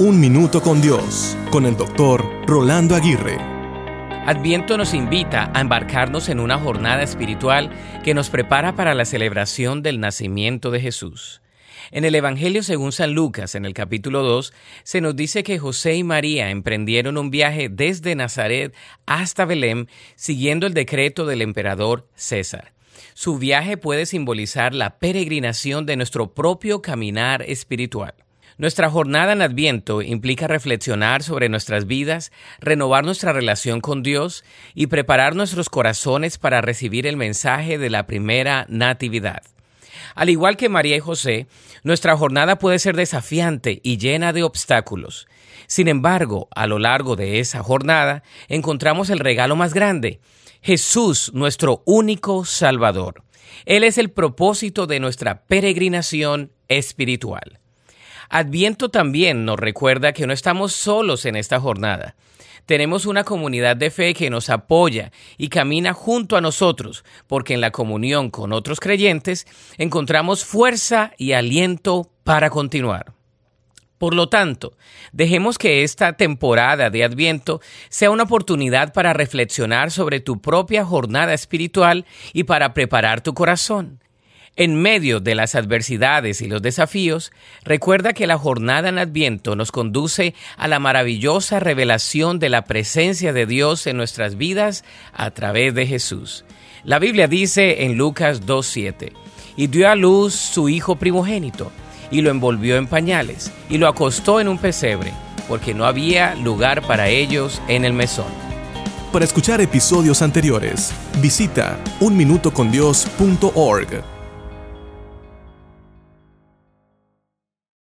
Un Minuto con Dios, con el doctor Rolando Aguirre. Adviento nos invita a embarcarnos en una jornada espiritual que nos prepara para la celebración del nacimiento de Jesús. En el Evangelio según San Lucas, en el capítulo 2, se nos dice que José y María emprendieron un viaje desde Nazaret hasta Belén, siguiendo el decreto del emperador César. Su viaje puede simbolizar la peregrinación de nuestro propio caminar espiritual. Nuestra jornada en Adviento implica reflexionar sobre nuestras vidas, renovar nuestra relación con Dios y preparar nuestros corazones para recibir el mensaje de la primera natividad. Al igual que María y José, nuestra jornada puede ser desafiante y llena de obstáculos. Sin embargo, a lo largo de esa jornada encontramos el regalo más grande, Jesús, nuestro único Salvador. Él es el propósito de nuestra peregrinación espiritual. Adviento también nos recuerda que no estamos solos en esta jornada. Tenemos una comunidad de fe que nos apoya y camina junto a nosotros, porque en la comunión con otros creyentes encontramos fuerza y aliento para continuar. Por lo tanto, dejemos que esta temporada de Adviento sea una oportunidad para reflexionar sobre tu propia jornada espiritual y para preparar tu corazón. En medio de las adversidades y los desafíos, recuerda que la jornada en Adviento nos conduce a la maravillosa revelación de la presencia de Dios en nuestras vidas a través de Jesús. La Biblia dice en Lucas 2.7, y dio a luz su hijo primogénito, y lo envolvió en pañales, y lo acostó en un pesebre, porque no había lugar para ellos en el mesón. Para escuchar episodios anteriores, visita unminutocondios.org.